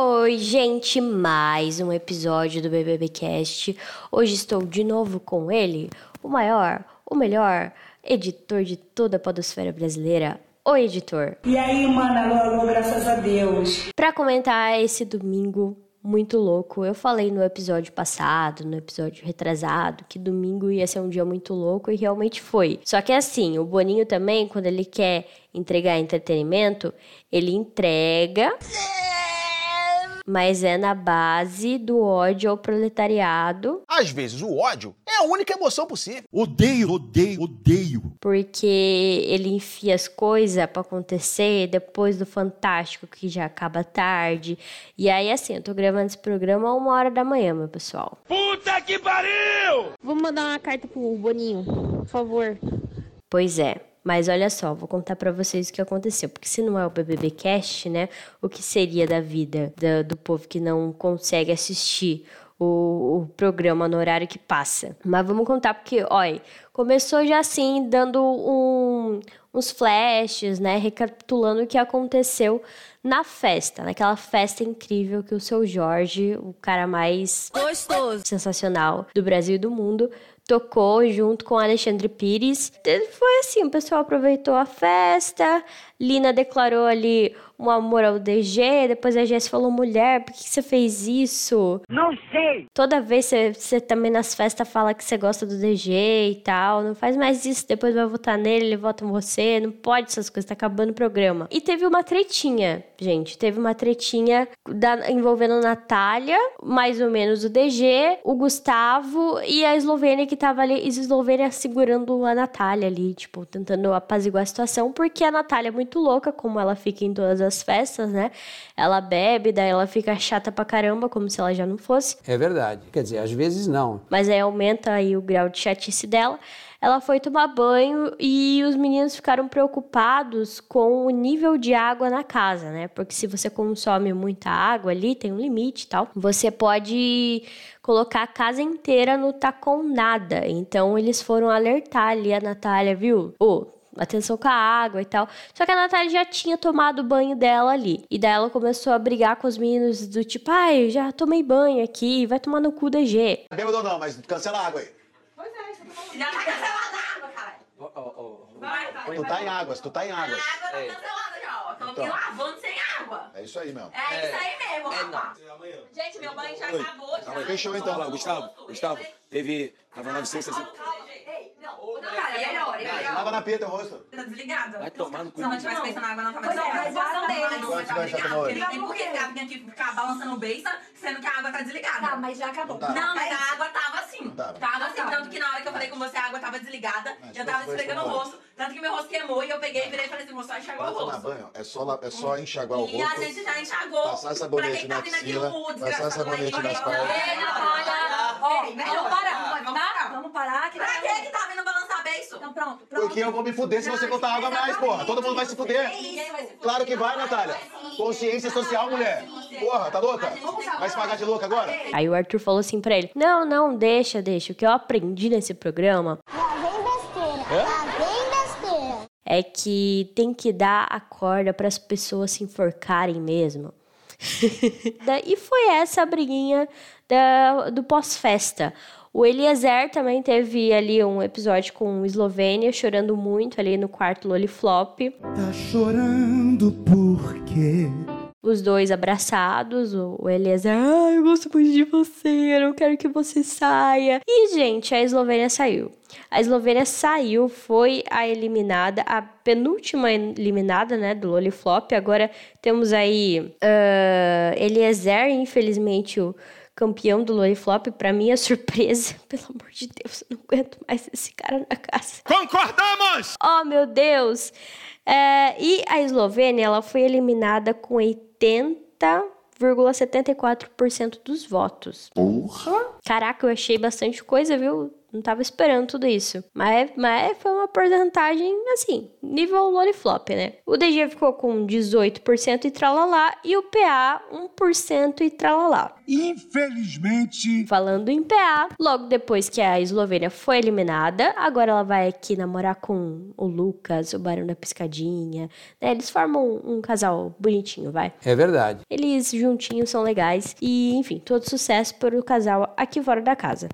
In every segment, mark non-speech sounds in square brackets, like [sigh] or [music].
Oi, gente, mais um episódio do BBB Cast. Hoje estou de novo com ele, o maior, o melhor editor de toda a podosfera brasileira. Oi, editor. E aí, mana, alô, alô, graças a Deus. Para comentar esse domingo muito louco, eu falei no episódio passado, no episódio retrasado, que domingo ia ser um dia muito louco e realmente foi. Só que assim, o Boninho também, quando ele quer entregar entretenimento, ele entrega. Mas é na base do ódio ao proletariado, Às vezes o ódio é a única emoção possível. Odeio, odeio, odeio. porque ele enfia as coisas pra acontecer depois do Fantástico, que já acaba tarde. E aí, assim, eu tô gravando esse programa a uma hora da manhã, meu pessoal. Puta que pariu! Vamos mandar uma carta pro Boninho, por favor. Pois é. Mas olha só, vou contar pra vocês o que aconteceu. Porque se não é o BBB Cast, né? O que seria da vida da- do povo que não consegue assistir o, o programa no horário que passa? Mas vamos contar porque, olha, começou já assim, dando um- uns flashes, né? Recapitulando o que aconteceu na festa. Naquela festa incrível que o seu Jorge, o cara mais Gostoso. sensacional do Brasil e do mundo, tocou junto com Alexandre Pires. Foi assim, o pessoal aproveitou a festa, Lina declarou ali um amor ao DG, depois a Jess falou, mulher, por que você fez isso? Não sei. Toda vez você, você também nas festas fala que você gosta do DG e tal, não faz mais isso, depois vai votar nele, ele vota em você, não pode essas coisas, tá acabando o programa. E teve uma tretinha, gente, teve uma tretinha da- envolvendo a Natália, mais ou menos o DG, o Gustavo e a Eslovênia que tava ali, e a Eslovênia segurando a Natália ali, tipo, tentando apaziguar a situação, porque a Natália é muito louca, como ela fica em todas as festas, né? Ela bebe, daí ela fica chata pra caramba, como se ela já não fosse. É verdade. Quer dizer, às vezes não. Mas aí aumenta aí o grau de chatice dela. Ela foi tomar banho e os meninos ficaram preocupados com o nível de água na casa, né? Porque se você consome muita água ali, tem um limite e tal, você pode colocar a casa inteira no tá com nada. Então eles foram alertar ali a Natália, viu? Ô, atenção com a água e tal. Só que a Natália já tinha tomado o banho dela ali. E daí ela começou a brigar com os meninos do tipo, ai, já tomei banho aqui, vai tomar no cu DG. Bêbado ou não, mas cancela a água aí. Já tá cancelada a água, cara. Vai, vai. Tu tá em águas, tu tá em A águas. água tá cancelada já, ó. Tô aqui Então. lavando sem água. É isso aí mesmo. É, isso aí mesmo, rapaz. Gente, meu banho já acabou. Já. Fechou então. Gustavo, Gustavo, teve. Tava 960. Ei, não, não, cara, é melhor, é. Lava na pia teu rosto. Tá desligada? Vai tomar no cu. Se não tivesse pensando na água, não tava Pois é, desligada. mas a Não, dele. tá ligado, Não tem por que ficar tem que ficar balançando o beiça, sendo que a água tá desligada. Tá, mas já acabou. Tá. Não, mas a água tava assim. Tava. Tava assim, tanto que na hora que eu falei com você, a água tava desligada. Mas Eu tava esfregando o rosto. Tanto que meu rosto queimou e eu peguei e virei e falei assim, moço, só enxaguar o tomar rosto. banho, é só, é só enxaguar o E a rosto. gente já enxagou. Passar sabonete pra quem tá na vindo aqui, axila, o passar desgraçado sabonete nas. Ei, Natália, ó, vamos parar, vamos parar. Que tá pronto, pronto. Porque eu vou me fuder se você botar água a mais, porra. Todo mundo vai se fuder. Ninguém vai se fuder. Claro que vai, Natália. Consciência social, mulher. Porra, tá louca? Vai se pagar de louca agora? Aí o Arthur falou assim pra ele: Não, não, deixa, deixa. O que eu aprendi nesse programa é que tem que dar a corda para as pessoas se enforcarem mesmo. [laughs] E foi essa a briguinha da- do pós-festa. O Eliezer também teve ali um episódio com Eslovênia chorando muito ali no quarto Loliflop. Tá chorando por quê? Os dois abraçados, o Eliezer, ah, eu gosto muito de você, eu não quero que você saia. E, gente, a Eslovênia saiu. A Eslovênia saiu, foi a eliminada, a penúltima eliminada, né, do Loliflop. Agora temos aí ah, Eliezer, infelizmente, o campeão do Loliflop. Pra mim, é surpresa. [laughs] Pelo amor de Deus, eu não aguento mais esse cara na casa. Concordamos! Oh, meu Deus! É, e a Eslovênia, ela foi eliminada com 80,74% dos votos. Porra! Caraca, eu achei bastante coisa, viu? Não tava esperando tudo isso. Mas, mas foi uma porcentagem, assim, nível loliflop, né? O DG ficou com 18% e tralalá, e o PA 1% e tralalá. Infelizmente. Falando em PA, logo depois que a Eslovênia foi eliminada, agora ela vai aqui namorar com o Lucas, o Barão da Piscadinha, né? Eles formam um, um casal bonitinho, vai. É verdade. Eles juntinhos são legais e, enfim, todo sucesso para o casal aqui fora da casa.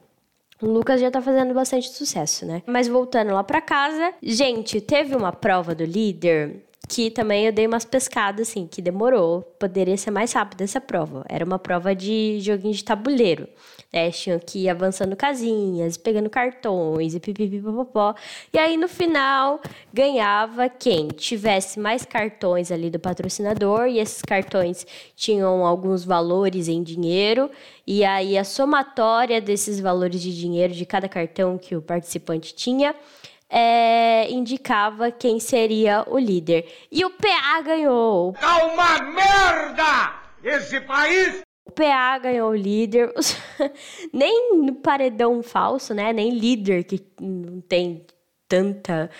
O Lucas já tá fazendo bastante sucesso, né? Mas voltando lá pra casa, gente, teve uma prova do líder que também eu dei umas pescadas, assim, que demorou. Poderia ser mais rápido essa prova. Era uma prova de joguinho de tabuleiro. Né? Tinham que ir avançando casinhas, pegando cartões e pipipipopopó. E aí, no final, ganhava quem tivesse mais cartões ali do patrocinador. E esses cartões tinham alguns valores em dinheiro. E aí, a somatória desses valores de dinheiro de cada cartão que o participante tinha é, indicava quem seria o líder. E o PA ganhou. Calma, merda! Esse país O PA ganhou o líder. [laughs] Nem no paredão falso, né? Nem líder que não tem tanta,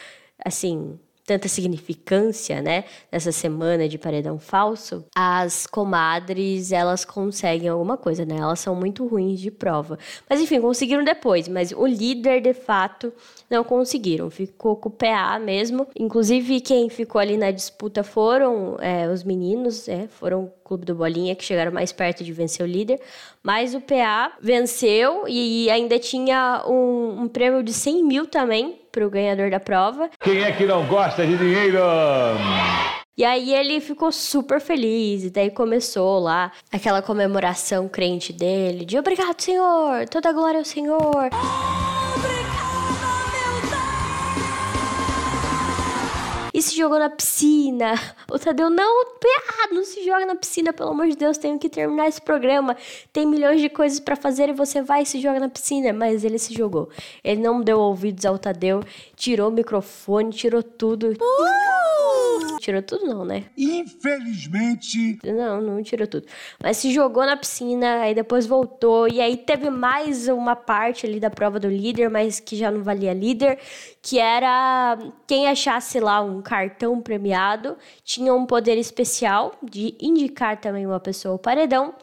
assim, tanta significância, né? Nessa semana de paredão falso. As comadres, elas conseguem alguma coisa, né? Elas são muito ruins de prova. Mas enfim, conseguiram depois. Mas o líder, de fato, não conseguiram. Ficou com o PA mesmo. Inclusive, quem ficou ali na disputa foram é, os meninos, é, foram o Clube do Bolinha, que chegaram mais perto de vencer o líder. Mas o PA venceu e ainda tinha um, um prêmio de 100 mil também para o ganhador da prova. Quem é que não gosta de dinheiro? E aí ele ficou super feliz, e daí começou lá aquela comemoração crente dele, de obrigado, Senhor, toda glória ao Senhor. E se jogou na piscina. O Tadeu, não, PA, não se joga na piscina, pelo amor de Deus, tenho que terminar esse programa. Tem milhões de coisas pra fazer e você vai e se joga na piscina. Mas ele se jogou. Ele não deu ouvidos ao Tadeu, tirou o microfone, tirou tudo. Tirou tudo não, né? Infelizmente. Não, não tirou tudo. Mas se jogou na piscina, aí depois voltou. E aí teve mais uma parte ali da prova do líder, mas que já não valia líder. Que era quem achasse lá um cartão premiado tinha um poder especial de indicar também uma pessoa ao paredão.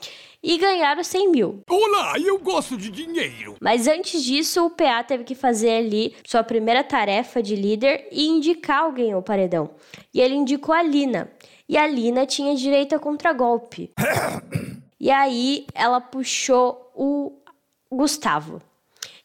E ganhar os 100 mil. Olá, eu gosto de dinheiro. Mas antes disso, o PA teve que fazer ali sua primeira tarefa de líder e indicar alguém ao paredão. E ele indicou a Lina. E a Lina tinha direito a contragolpe. [coughs] e aí ela puxou o Gustavo.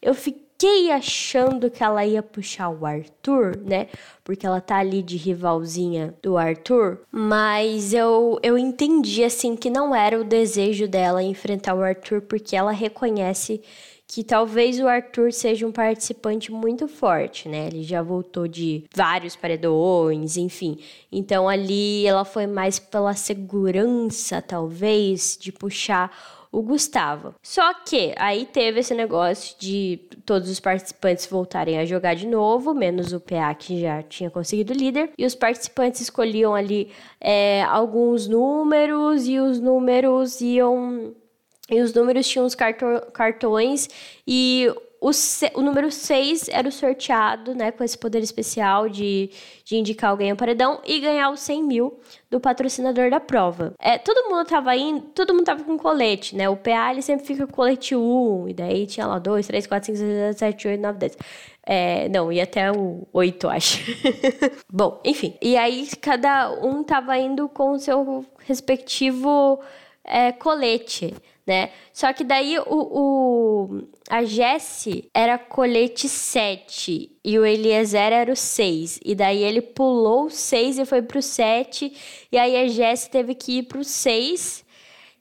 Eu fiquei achando que ela ia puxar o Arthur, né? Porque ela tá ali de rivalzinha do Arthur. Mas eu, eu entendi, assim, que não era o desejo dela enfrentar o Arthur, porque ela reconhece que talvez o Arthur seja um participante muito forte, né? Ele já voltou de vários paredões, enfim. Então ali ela foi mais pela segurança, talvez, de puxar o Gustavo. Só que aí teve esse negócio de todos os participantes voltarem a jogar de novo, menos o PA que já tinha conseguido líder. E os participantes escolhiam ali é, alguns números e os números iam. E os números tinham os cartõ- cartões e o, o número 6 era o sorteado, né, com esse poder especial de, de indicar alguém ao paredão e ganhar os 100 mil do patrocinador da prova. É, todo mundo tava indo, todo mundo tava com colete, né? O PA ele sempre fica com colete 1, e daí tinha lá 2, 3, 4, 5, 6, 7, 8, 9, 10. É, não, ia até o 8, acho. [laughs] Bom, enfim. E aí cada um tava indo com o seu respectivo é, colete, né? Só que daí o, o- a Jessie era colete 7 e o Eliezer era o 6. E daí ele pulou o 6 e foi pro 7. E aí a Jessie teve que ir pro 6.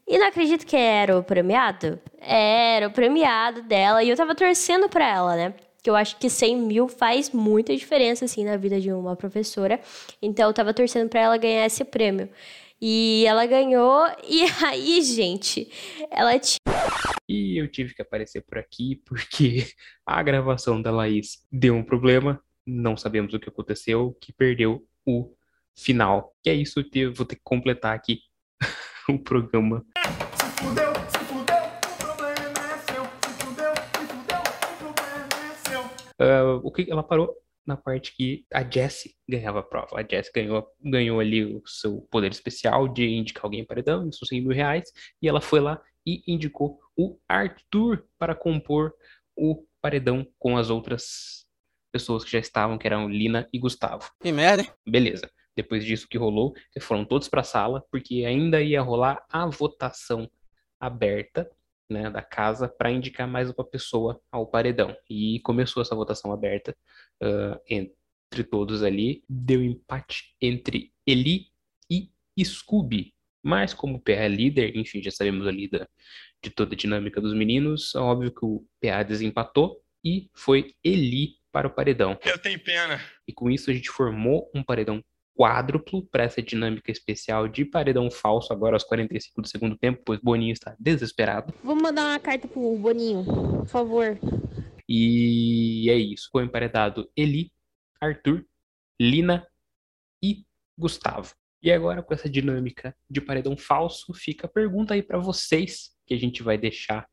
E não acredito que era o premiado? Era o premiado dela. E eu tava torcendo pra ela, né? Que eu acho que 100 mil faz muita diferença, assim, na vida de uma professora. Então eu tava torcendo pra ela ganhar esse prêmio. E ela ganhou. E [laughs] aí, gente, ela tinha. E eu tive que aparecer por aqui porque [laughs] a gravação da Laís deu um problema. Não sabemos o que aconteceu, que perdeu o final. E é isso, eu vou ter que completar aqui [laughs] o programa. Fudeu, se fudeu, o problema é seu. Se fudeu, se fudeu, o problema é Uh, o que ela parou na parte que a Jessie ganhava a prova. A Jessie ganhou, ganhou ali o seu poder especial de indicar alguém em paredão, isso 100 mil reais, e ela foi lá e indicou o Arthur para compor o paredão com as outras pessoas que já estavam, que eram Lina e Gustavo. Que merda, hein? Beleza. Depois disso que rolou, foram todos para a sala, porque ainda ia rolar a votação aberta né, da casa para indicar mais uma pessoa ao paredão. E começou essa votação aberta uh, entre todos ali. Deu empate entre Eli e Scooby. Mas como o PA é líder, enfim, já sabemos ali da, de toda a dinâmica dos meninos, é óbvio que o PA desempatou e foi Eli para o paredão. Eu tenho pena. E com isso a gente formou um paredão quádruplo para essa dinâmica especial de paredão falso agora aos 45 do segundo tempo, pois Boninho está desesperado. Vamos mandar uma carta pro Boninho, por favor. E é isso. Foi emparedado Eli, Arthur, Lina e Gustavo. E agora com essa dinâmica de paredão falso, fica a pergunta aí para vocês que a gente vai deixar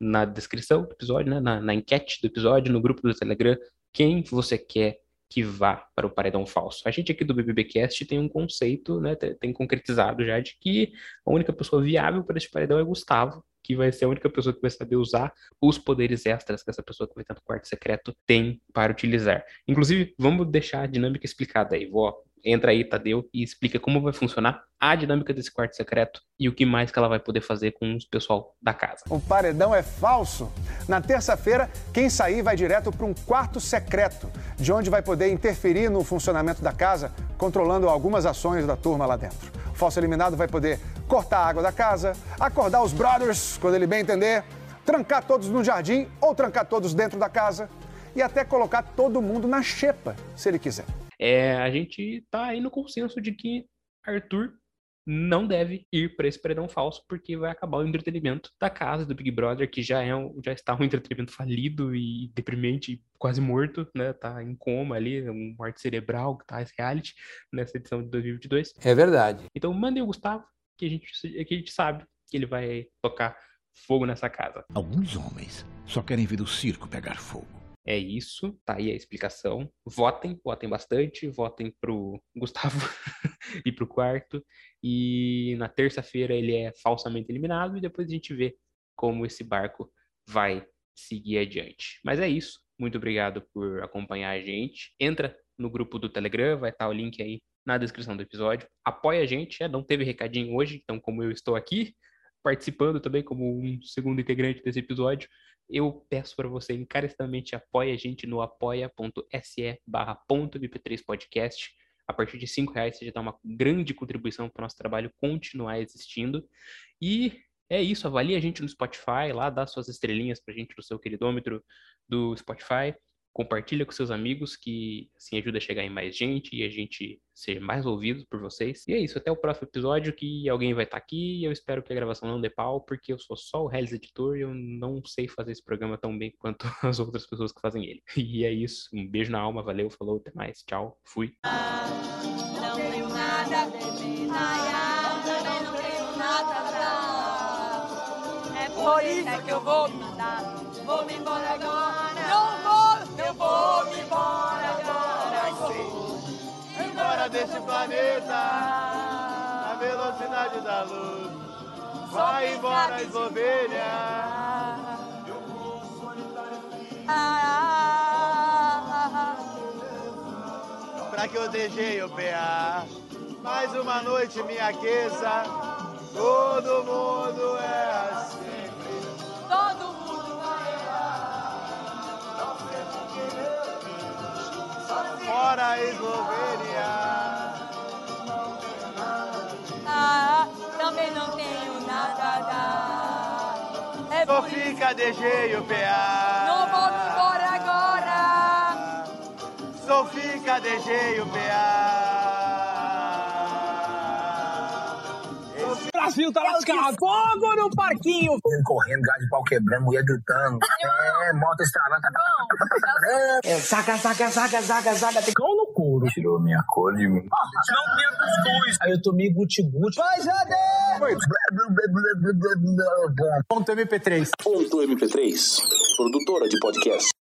na descrição do episódio, né? na, na enquete do episódio, no grupo do Telegram, quem você quer que vá para o paredão falso. A gente aqui do BBBcast tem um conceito, né, tem concretizado já de que a única pessoa viável para esse paredão é Gustavo, que vai ser a única pessoa que vai saber usar os poderes extras que essa pessoa que vai estar no quarto secreto tem para utilizar. Inclusive, vamos deixar a dinâmica explicada aí. Vou entra aí, Tadeu, e explica como vai funcionar a dinâmica desse quarto secreto e o que mais que ela vai poder fazer com os pessoal da casa. O paredão é falso. Na terça-feira, quem sair vai direto para um quarto secreto, de onde vai poder interferir no funcionamento da casa, controlando algumas ações da turma lá dentro. O falso eliminado vai poder cortar a água da casa, acordar os brothers, quando ele bem entender, trancar todos no jardim ou trancar todos dentro da casa e até colocar todo mundo na xepa, se ele quiser é, a gente tá aí no consenso de que Arthur não deve ir para esse paredão falso, porque vai acabar o entretenimento da casa do Big Brother, que já é um, já está um entretenimento falido e deprimente, quase morto, né? Tá em coma ali, um morte cerebral que tá esse reality nessa edição de 2022. É verdade. Então mandem o Gustavo, que a gente, que a gente sabe que ele vai tocar fogo nessa casa. Alguns homens só querem ver o circo pegar fogo. É isso, tá aí a explicação. Votem, votem bastante, votem pro [laughs] Gustavo e pro quarto. E na terça-feira ele é falsamente eliminado e depois a gente vê como esse barco vai seguir adiante. Mas é isso. Muito obrigado por acompanhar a gente. Entra no grupo do Telegram, vai estar o link aí na descrição do episódio. Apoia a gente, é, não teve recadinho hoje, então como eu estou aqui participando também como um segundo integrante desse episódio, eu peço para você encarecidamente apoie a gente no apoia.se barra 3 podcast. A partir de cinco reais você já dá uma grande contribuição para o nosso trabalho continuar existindo. E é isso, avalie a gente no Spotify, lá dá suas estrelinhas para a gente no seu queridômetro do Spotify compartilha com seus amigos, que assim ajuda a chegar em mais gente e a gente ser mais ouvido por vocês. E é isso, até o próximo episódio que alguém vai estar tá aqui eu espero que a gravação não dê pau, porque eu sou só o Hellis Editor e eu não sei fazer esse programa tão bem quanto [laughs] as outras pessoas que fazem ele. E é isso, um beijo na alma, valeu, falou, até mais, tchau, fui. É por isso que eu vou me vou me embora agora, não eu vou me embora agora. Sim. Embora deste planeta, na velocidade da luz. Vai embora, Eslovênia. Pra que eu deixei o PA, mais uma noite me aqueça. Todo mundo é assim. Eslovênia. Ah, também não tenho nada a dar. É Só fica DG e o PA. Não vou embora agora. Só fica DG e o PA. Brasil tá lascado. Fogo no parquinho. Correndo, gás de pau quebrando, mulher gritando. É, moto estralando. É, saca, saca, saca, saca, saca. Tem couro. Tirou minha cor de mim. Não tem cuscuz. Aí eu tomei guti-guti. Vai, Jade! Ponto MP3. Ponto MP3. Produtora de podcast.